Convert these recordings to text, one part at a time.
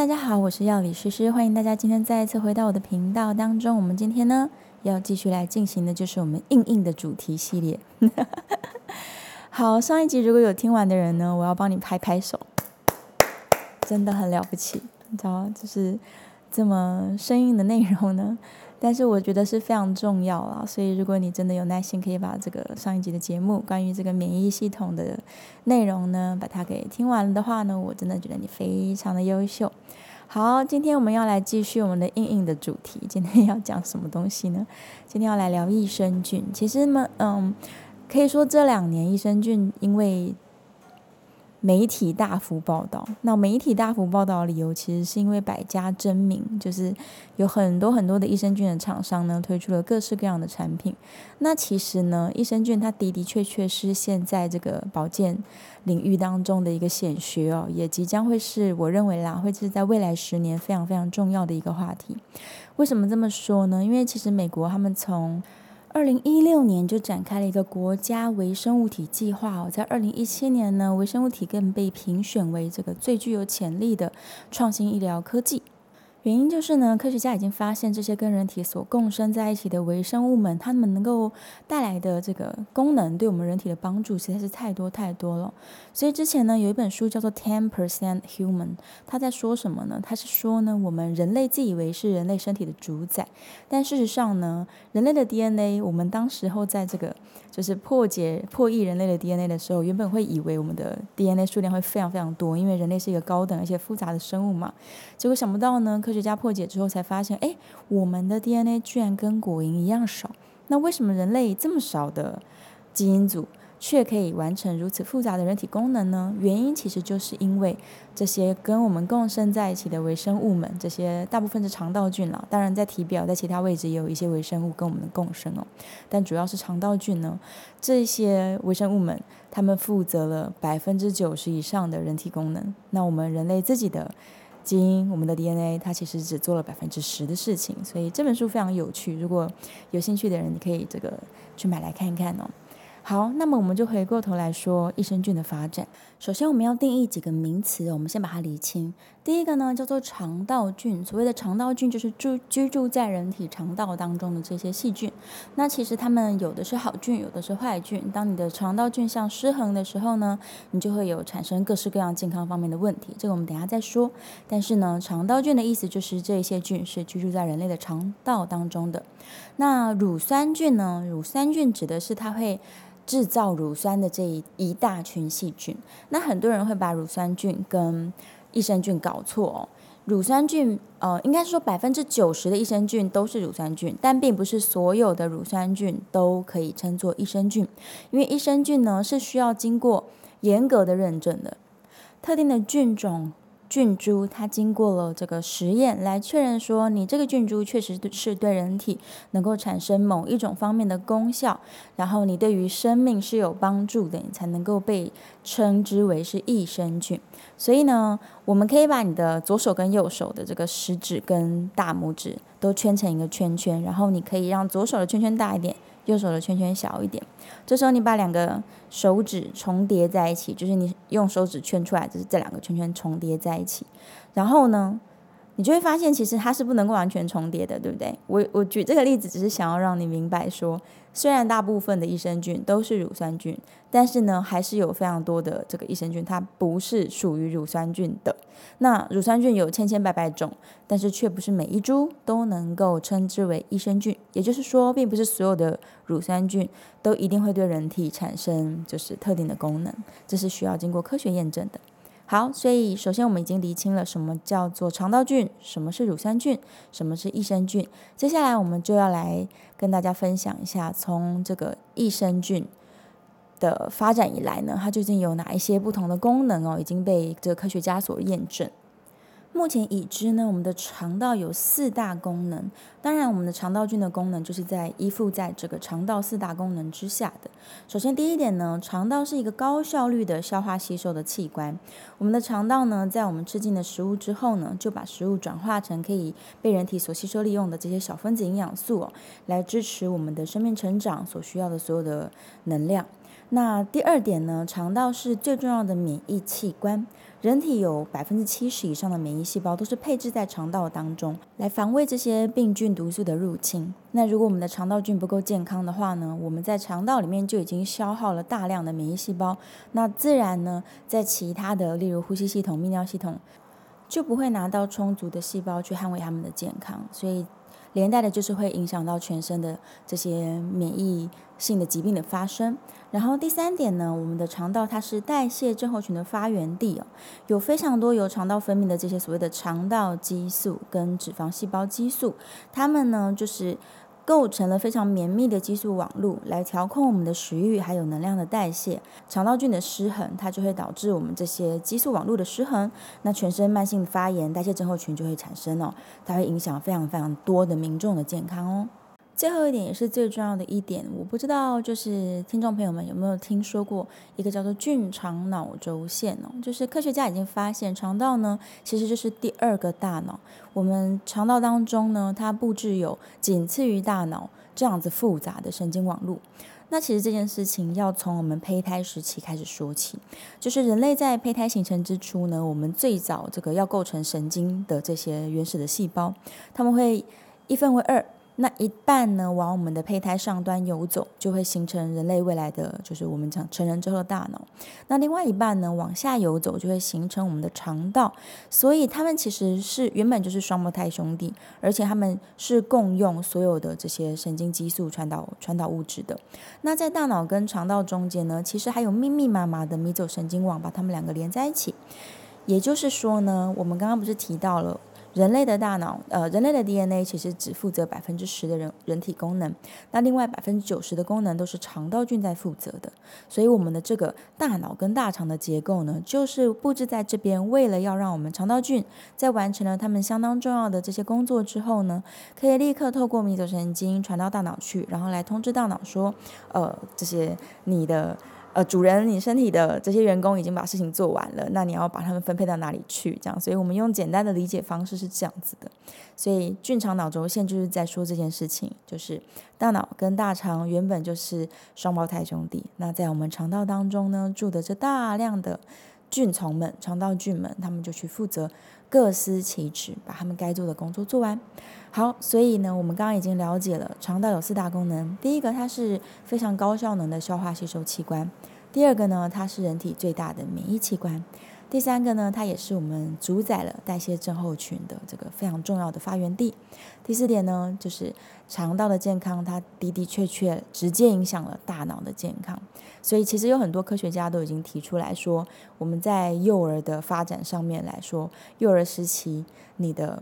大家好，我是药理诗诗，欢迎大家今天再一次回到我的频道当中。我们今天呢要继续来进行的就是我们硬硬的主题系列。好，上一集如果有听完的人呢，我要帮你拍拍手，真的很了不起，你知道，就是这么生硬的内容呢。但是我觉得是非常重要啊，所以如果你真的有耐心，可以把这个上一集的节目关于这个免疫系统的内容呢，把它给听完的话呢，我真的觉得你非常的优秀。好，今天我们要来继续我们的硬硬的主题，今天要讲什么东西呢？今天要来聊益生菌。其实呢，嗯，可以说这两年益生菌因为媒体大幅报道，那媒体大幅报道的理由其实是因为百家争鸣，就是有很多很多的益生菌的厂商呢推出了各式各样的产品。那其实呢，益生菌它的的确确是现在这个保健领域当中的一个显学哦，也即将会是我认为啦，会是在未来十年非常非常重要的一个话题。为什么这么说呢？因为其实美国他们从二零一六年就展开了一个国家微生物体计划哦，在二零一七年呢，微生物体更被评选为这个最具有潜力的创新医疗科技。原因就是呢，科学家已经发现这些跟人体所共生在一起的微生物们，它们能够带来的这个功能，对我们人体的帮助实在是太多太多了。所以之前呢，有一本书叫做《Ten Percent Human》，它在说什么呢？它是说呢，我们人类自以为是人类身体的主宰，但事实上呢，人类的 DNA，我们当时候在这个就是破解破译人类的 DNA 的时候，原本会以为我们的 DNA 数量会非常非常多，因为人类是一个高等而且复杂的生物嘛。结果想不到呢，科学家破解之后才发现，哎，我们的 DNA 居然跟果蝇一样少。那为什么人类这么少的基因组，却可以完成如此复杂的人体功能呢？原因其实就是因为这些跟我们共生在一起的微生物们，这些大部分是肠道菌了。当然，在体表在其他位置也有一些微生物跟我们的共生哦，但主要是肠道菌呢。这些微生物们，他们负责了百分之九十以上的人体功能。那我们人类自己的。基因，我们的 DNA，它其实只做了百分之十的事情，所以这本书非常有趣。如果有兴趣的人，你可以这个去买来看一看哦。好，那么我们就回过头来说益生菌的发展。首先，我们要定义几个名词，我们先把它理清。第一个呢，叫做肠道菌。所谓的肠道菌，就是住居住在人体肠道当中的这些细菌。那其实它们有的是好菌，有的是坏菌。当你的肠道菌相失衡的时候呢，你就会有产生各式各样健康方面的问题。这个我们等下再说。但是呢，肠道菌的意思就是这些菌是居住在人类的肠道当中的。那乳酸菌呢？乳酸菌指的是它会。制造乳酸的这一一大群细菌，那很多人会把乳酸菌跟益生菌搞错哦。乳酸菌，呃，应该是说百分之九十的益生菌都是乳酸菌，但并不是所有的乳酸菌都可以称作益生菌，因为益生菌呢是需要经过严格的认证的，特定的菌种。菌株它经过了这个实验来确认说，你这个菌株确实是对人体能够产生某一种方面的功效，然后你对于生命是有帮助的，你才能够被称之为是益生菌。所以呢，我们可以把你的左手跟右手的这个食指跟大拇指都圈成一个圈圈，然后你可以让左手的圈圈大一点。右手的圈圈小一点，这时候你把两个手指重叠在一起，就是你用手指圈出来，就是这两个圈圈重叠在一起，然后呢，你就会发现其实它是不能够完全重叠的，对不对？我我举这个例子只是想要让你明白说。虽然大部分的益生菌都是乳酸菌，但是呢，还是有非常多的这个益生菌，它不是属于乳酸菌的。那乳酸菌有千千百百种，但是却不是每一株都能够称之为益生菌。也就是说，并不是所有的乳酸菌都一定会对人体产生就是特定的功能，这是需要经过科学验证的。好，所以首先我们已经厘清了什么叫做肠道菌，什么是乳酸菌，什么是益生菌。接下来我们就要来跟大家分享一下，从这个益生菌的发展以来呢，它究竟有哪一些不同的功能哦，已经被这个科学家所验证。目前已知呢，我们的肠道有四大功能。当然，我们的肠道菌的功能就是在依附在这个肠道四大功能之下的。首先，第一点呢，肠道是一个高效率的消化吸收的器官。我们的肠道呢，在我们吃进的食物之后呢，就把食物转化成可以被人体所吸收利用的这些小分子营养素哦，来支持我们的生命成长所需要的所有的能量。那第二点呢，肠道是最重要的免疫器官。人体有百分之七十以上的免疫细胞都是配置在肠道当中，来防卫这些病菌毒素的入侵。那如果我们的肠道菌不够健康的话呢，我们在肠道里面就已经消耗了大量的免疫细胞，那自然呢，在其他的例如呼吸系统、泌尿系统，就不会拿到充足的细胞去捍卫他们的健康，所以。连带的就是会影响到全身的这些免疫性的疾病的发生。然后第三点呢，我们的肠道它是代谢症候群的发源地哦，有非常多由肠道分泌的这些所谓的肠道激素跟脂肪细胞激素，它们呢就是。构成了非常绵密的激素网络，来调控我们的食欲还有能量的代谢。肠道菌的失衡，它就会导致我们这些激素网络的失衡，那全身慢性发炎、代谢症候群就会产生哦，它会影响非常非常多的民众的健康哦。最后一点也是最重要的一点，我不知道就是听众朋友们有没有听说过一个叫做菌肠脑轴线哦，就是科学家已经发现肠道呢其实就是第二个大脑，我们肠道当中呢它布置有仅次于大脑这样子复杂的神经网络。那其实这件事情要从我们胚胎时期开始说起，就是人类在胚胎形成之初呢，我们最早这个要构成神经的这些原始的细胞，他们会一分为二。那一半呢，往我们的胚胎上端游走，就会形成人类未来的，就是我们讲成人之后的大脑。那另外一半呢，往下游走，就会形成我们的肠道。所以他们其实是原本就是双胞胎兄弟，而且他们是共用所有的这些神经激素传导传导物质的。那在大脑跟肠道中间呢，其实还有密密麻麻的迷走神经网把它们两个连在一起。也就是说呢，我们刚刚不是提到了。人类的大脑，呃，人类的 DNA 其实只负责百分之十的人人体功能，那另外百分之九十的功能都是肠道菌在负责的。所以我们的这个大脑跟大肠的结构呢，就是布置在这边，为了要让我们肠道菌在完成了他们相当重要的这些工作之后呢，可以立刻透过迷走神经传到大脑去，然后来通知大脑说，呃，这些你的。呃，主人，你身体的这些员工已经把事情做完了，那你要把他们分配到哪里去？这样，所以我们用简单的理解方式是这样子的。所以菌长脑轴线就是在说这件事情，就是大脑跟大肠原本就是双胞胎兄弟。那在我们肠道当中呢，住的这大量的菌虫们、肠道菌们，他们就去负责各司其职，把他们该做的工作做完。好，所以呢，我们刚刚已经了解了肠道有四大功能。第一个，它是非常高效能的消化吸收器官；第二个呢，它是人体最大的免疫器官；第三个呢，它也是我们主宰了代谢症候群的这个非常重要的发源地；第四点呢，就是肠道的健康，它的的确确直接影响了大脑的健康。所以，其实有很多科学家都已经提出来说，我们在幼儿的发展上面来说，幼儿时期你的。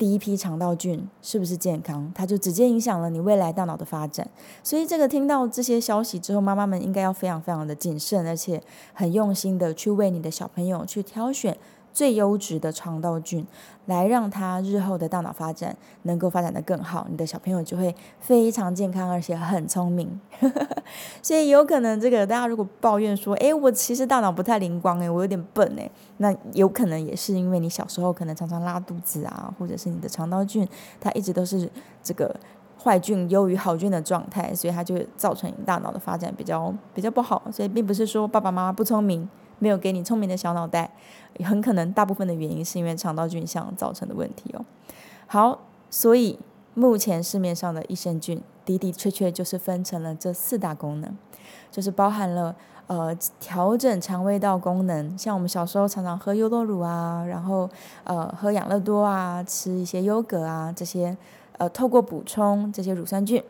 第一批肠道菌是不是健康，它就直接影响了你未来大脑的发展。所以，这个听到这些消息之后，妈妈们应该要非常非常的谨慎，而且很用心的去为你的小朋友去挑选。最优质的肠道菌，来让他日后的大脑发展能够发展得更好，你的小朋友就会非常健康，而且很聪明。所以有可能这个大家如果抱怨说，诶，我其实大脑不太灵光，诶，我有点笨，诶，那有可能也是因为你小时候可能常常拉肚子啊，或者是你的肠道菌它一直都是这个坏菌优于好菌的状态，所以它就造成你大脑的发展比较比较不好。所以并不是说爸爸妈妈不聪明。没有给你聪明的小脑袋，很可能大部分的原因是因为肠道菌相造成的问题哦。好，所以目前市面上的益生菌的的确确就是分成了这四大功能，就是包含了呃调整肠胃道功能，像我们小时候常常喝优酪乳啊，然后呃喝养乐多啊，吃一些优格啊这些呃透过补充这些乳酸菌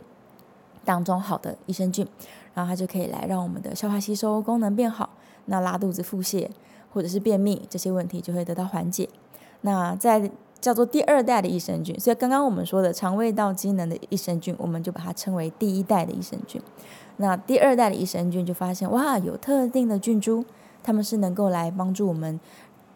当中好的益生菌，然后它就可以来让我们的消化吸收功能变好。那拉肚子、腹泻或者是便秘这些问题就会得到缓解。那在叫做第二代的益生菌，所以刚刚我们说的肠胃道机能的益生菌，我们就把它称为第一代的益生菌。那第二代的益生菌就发现，哇，有特定的菌株，它们是能够来帮助我们，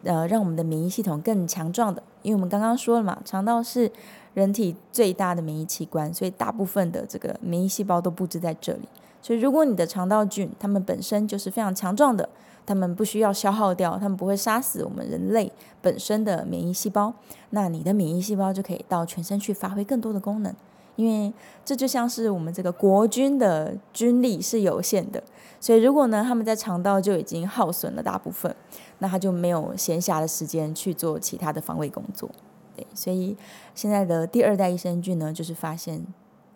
呃，让我们的免疫系统更强壮的。因为我们刚刚说了嘛，肠道是人体最大的免疫器官，所以大部分的这个免疫细胞都布置在这里。所以，如果你的肠道菌，它们本身就是非常强壮的，它们不需要消耗掉，它们不会杀死我们人类本身的免疫细胞，那你的免疫细胞就可以到全身去发挥更多的功能。因为这就像是我们这个国军的军力是有限的，所以如果呢他们在肠道就已经耗损了大部分，那他就没有闲暇的时间去做其他的防卫工作。对，所以现在的第二代益生菌呢，就是发现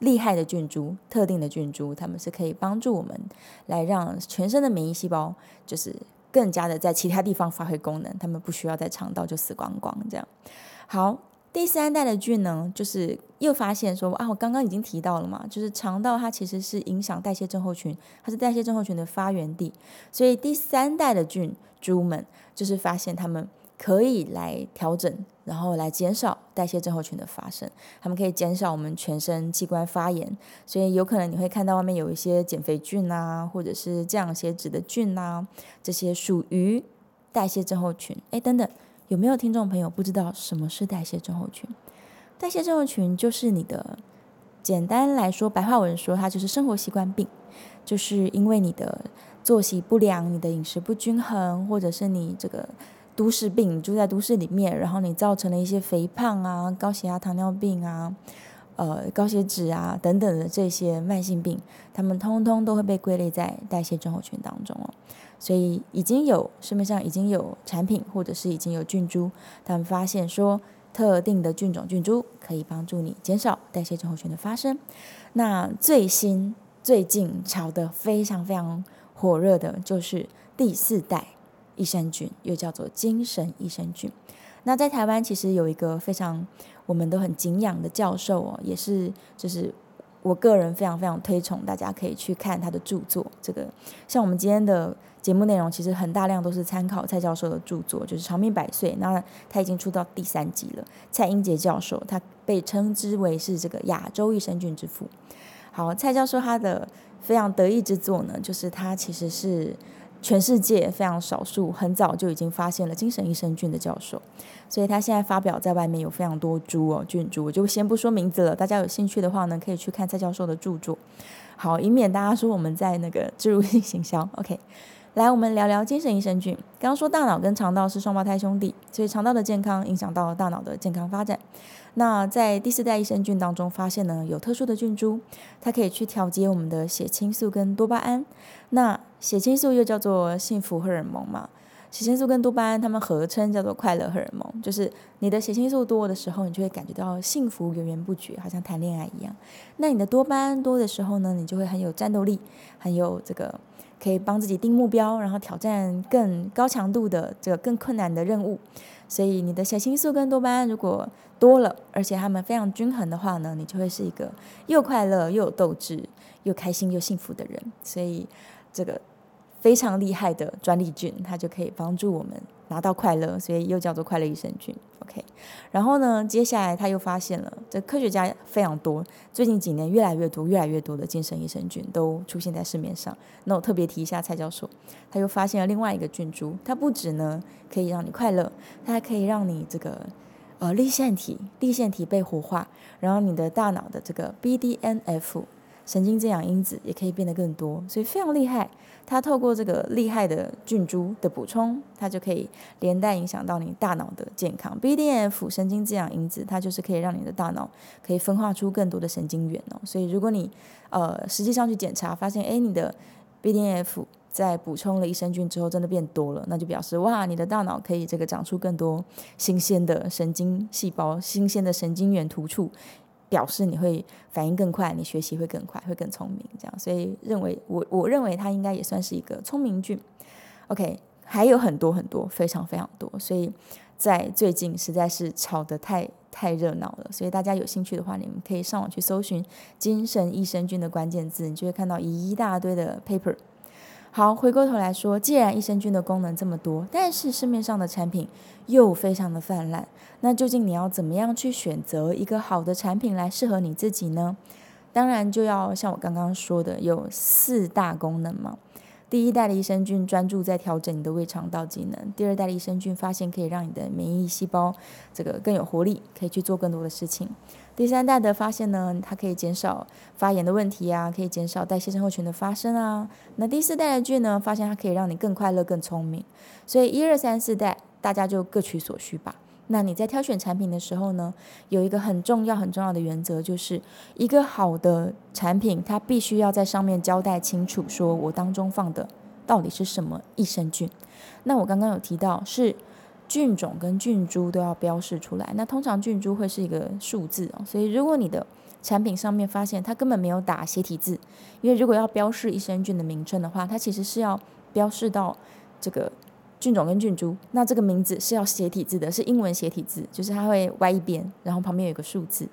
厉害的菌株、特定的菌株，它们是可以帮助我们来让全身的免疫细胞就是更加的在其他地方发挥功能，他们不需要在肠道就死光光这样。好，第三代的菌呢，就是又发现说啊，我刚刚已经提到了嘛，就是肠道它其实是影响代谢症候群，它是代谢症候群的发源地，所以第三代的菌株们就是发现他们。可以来调整，然后来减少代谢症候群的发生。它们可以减少我们全身器官发炎，所以有可能你会看到外面有一些减肥菌啊，或者是降血脂的菌啊，这些属于代谢症候群。哎，等等，有没有听众朋友不知道什么是代谢症候群？代谢症候群就是你的，简单来说，白话文说，它就是生活习惯病，就是因为你的作息不良、你的饮食不均衡，或者是你这个。都市病，住在都市里面，然后你造成了一些肥胖啊、高血压、糖尿病啊、呃高血脂啊等等的这些慢性病，他们通通都会被归类在代谢症候群当中哦。所以已经有市面上已经有产品，或者是已经有菌株，他们发现说特定的菌种菌株可以帮助你减少代谢症候群的发生。那最新最近炒得非常非常火热的就是第四代。益生菌又叫做精神益生菌。那在台湾其实有一个非常我们都很敬仰的教授哦，也是就是我个人非常非常推崇，大家可以去看他的著作。这个像我们今天的节目内容，其实很大量都是参考蔡教授的著作，就是《长命百岁》。那他已经出到第三集了。蔡英杰教授，他被称之为是这个亚洲益生菌之父。好，蔡教授他的非常得意之作呢，就是他其实是。全世界非常少数，很早就已经发现了精神益生菌的教授，所以他现在发表在外面有非常多株哦，菌株，我就先不说名字了。大家有兴趣的话呢，可以去看蔡教授的著作。好，以免大家说我们在那个植入性行销。OK，来，我们聊聊精神益生菌。刚刚说大脑跟肠道是双胞胎兄弟，所以肠道的健康影响到了大脑的健康发展。那在第四代益生菌当中发现呢，有特殊的菌株，它可以去调节我们的血清素跟多巴胺。那血清素又叫做幸福荷尔蒙嘛，血清素跟多巴胺它们合称叫做快乐荷尔蒙。就是你的血清素多的时候，你就会感觉到幸福源源不绝，好像谈恋爱一样。那你的多巴胺多的时候呢，你就会很有战斗力，很有这个可以帮自己定目标，然后挑战更高强度的这个更困难的任务。所以你的血清素跟多巴胺如果多了，而且它们非常均衡的话呢，你就会是一个又快乐又有斗志、又开心又幸福的人。所以这个非常厉害的专利菌，它就可以帮助我们拿到快乐，所以又叫做快乐益生菌。OK，然后呢，接下来他又发现了，这科学家非常多，最近几年越来越多、越来越多的精神益生菌都出现在市面上。那我特别提一下蔡教授，他又发现了另外一个菌株，它不止呢可以让你快乐，它还可以让你这个呃立腺体、立腺体被活化，然后你的大脑的这个 BDNF。神经滋养因子也可以变得更多，所以非常厉害。它透过这个厉害的菌株的补充，它就可以连带影响到你大脑的健康。BDNF 神经滋养因子，它就是可以让你的大脑可以分化出更多的神经元哦。所以如果你呃实际上去检查，发现诶你的 BDNF 在补充了益生菌之后真的变多了，那就表示哇，你的大脑可以这个长出更多新鲜的神经细胞、新鲜的神经元突触。表示你会反应更快，你学习会更快，会更聪明，这样，所以认为我我认为它应该也算是一个聪明菌。OK，还有很多很多，非常非常多，所以在最近实在是炒得太太热闹了，所以大家有兴趣的话，你们可以上网去搜寻精神益生菌的关键字，你就会看到一大堆的 paper。好，回过头来说，既然益生菌的功能这么多，但是市面上的产品又非常的泛滥，那究竟你要怎么样去选择一个好的产品来适合你自己呢？当然就要像我刚刚说的，有四大功能嘛。第一代的益生菌专注在调整你的胃肠道机能，第二代的益生菌发现可以让你的免疫细胞这个更有活力，可以去做更多的事情。第三代的发现呢，它可以减少发炎的问题啊，可以减少代谢症候群的发生啊。那第四代的菌呢，发现它可以让你更快乐、更聪明。所以一二三四代大家就各取所需吧。那你在挑选产品的时候呢，有一个很重要很重要的原则，就是一个好的产品，它必须要在上面交代清楚，说我当中放的到底是什么益生菌。那我刚刚有提到是菌种跟菌株都要标示出来。那通常菌株会是一个数字哦，所以如果你的产品上面发现它根本没有打斜体字，因为如果要标示益生菌的名称的话，它其实是要标示到这个。菌种跟菌株，那这个名字是要斜体字的，是英文斜体字，就是它会歪一边，然后旁边有个数字，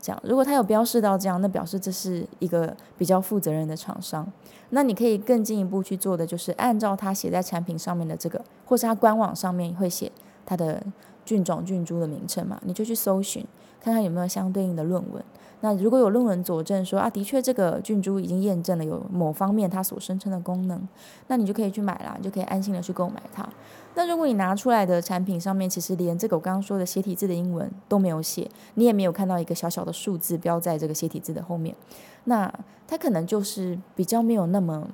这样。如果它有标示到这样，那表示这是一个比较负责任的厂商。那你可以更进一步去做的，就是按照它写在产品上面的这个，或是它官网上面会写它的菌种、菌株的名称嘛，你就去搜寻，看看有没有相对应的论文。那如果有论文佐证说啊，的确这个菌株已经验证了有某方面它所声称的功能，那你就可以去买啦，你就可以安心的去购买它。那如果你拿出来的产品上面其实连这个我刚刚说的斜体字的英文都没有写，你也没有看到一个小小的数字标在这个斜体字的后面，那它可能就是比较没有那么，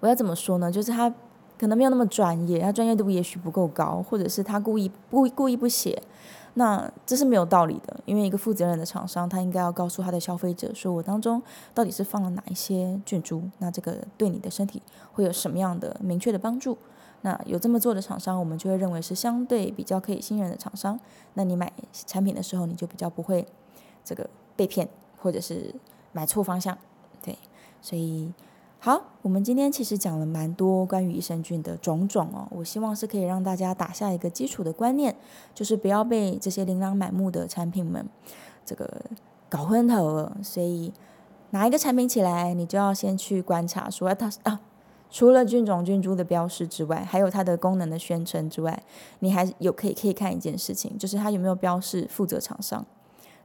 我要怎么说呢？就是它可能没有那么专业，他专业度也许不够高，或者是他故意不故意不写。那这是没有道理的，因为一个负责任的厂商，他应该要告诉他的消费者说，我当中到底是放了哪一些菌株，那这个对你的身体会有什么样的明确的帮助？那有这么做的厂商，我们就会认为是相对比较可以信任的厂商。那你买产品的时候，你就比较不会这个被骗，或者是买错方向。对，所以。好，我们今天其实讲了蛮多关于益生菌的种种哦。我希望是可以让大家打下一个基础的观念，就是不要被这些琳琅满目的产品们这个搞昏头了。所以拿一个产品起来，你就要先去观察，说它啊，除了菌种、菌株的标识之外，还有它的功能的宣称之外，你还有可以可以看一件事情，就是它有没有标示负责厂商。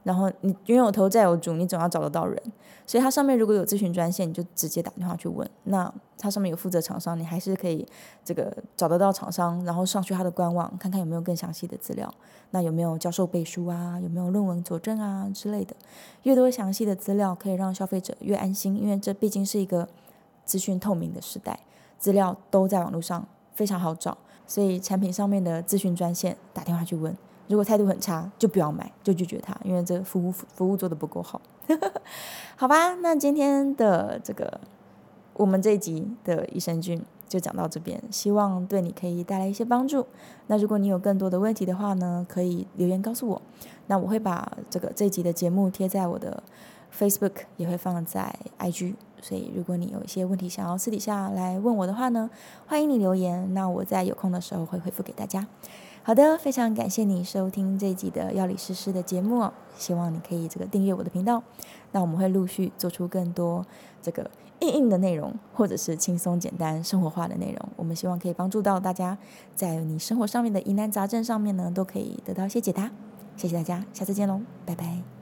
然后你冤有头债有主，你总要找得到人，所以它上面如果有咨询专线，你就直接打电话去问。那它上面有负责厂商，你还是可以这个找得到厂商，然后上去它的官网看看有没有更详细的资料。那有没有教授背书啊？有没有论文佐证啊之类的？越多详细的资料，可以让消费者越安心，因为这毕竟是一个资讯透明的时代，资料都在网络上非常好找，所以产品上面的咨询专线打电话去问。如果态度很差，就不要买，就拒绝他，因为这服务服务做得不够好。好吧，那今天的这个我们这一集的益生菌就讲到这边，希望对你可以带来一些帮助。那如果你有更多的问题的话呢，可以留言告诉我，那我会把这个这一集的节目贴在我的 Facebook，也会放在 IG。所以如果你有一些问题想要私底下来问我的话呢，欢迎你留言，那我在有空的时候会回复给大家。好的，非常感谢你收听这一集的药理诗诗的节目，希望你可以这个订阅我的频道，那我们会陆续做出更多这个硬硬的内容，或者是轻松简单生活化的内容，我们希望可以帮助到大家，在你生活上面的疑难杂症上面呢，都可以得到一些解答。谢谢大家，下次见喽，拜拜。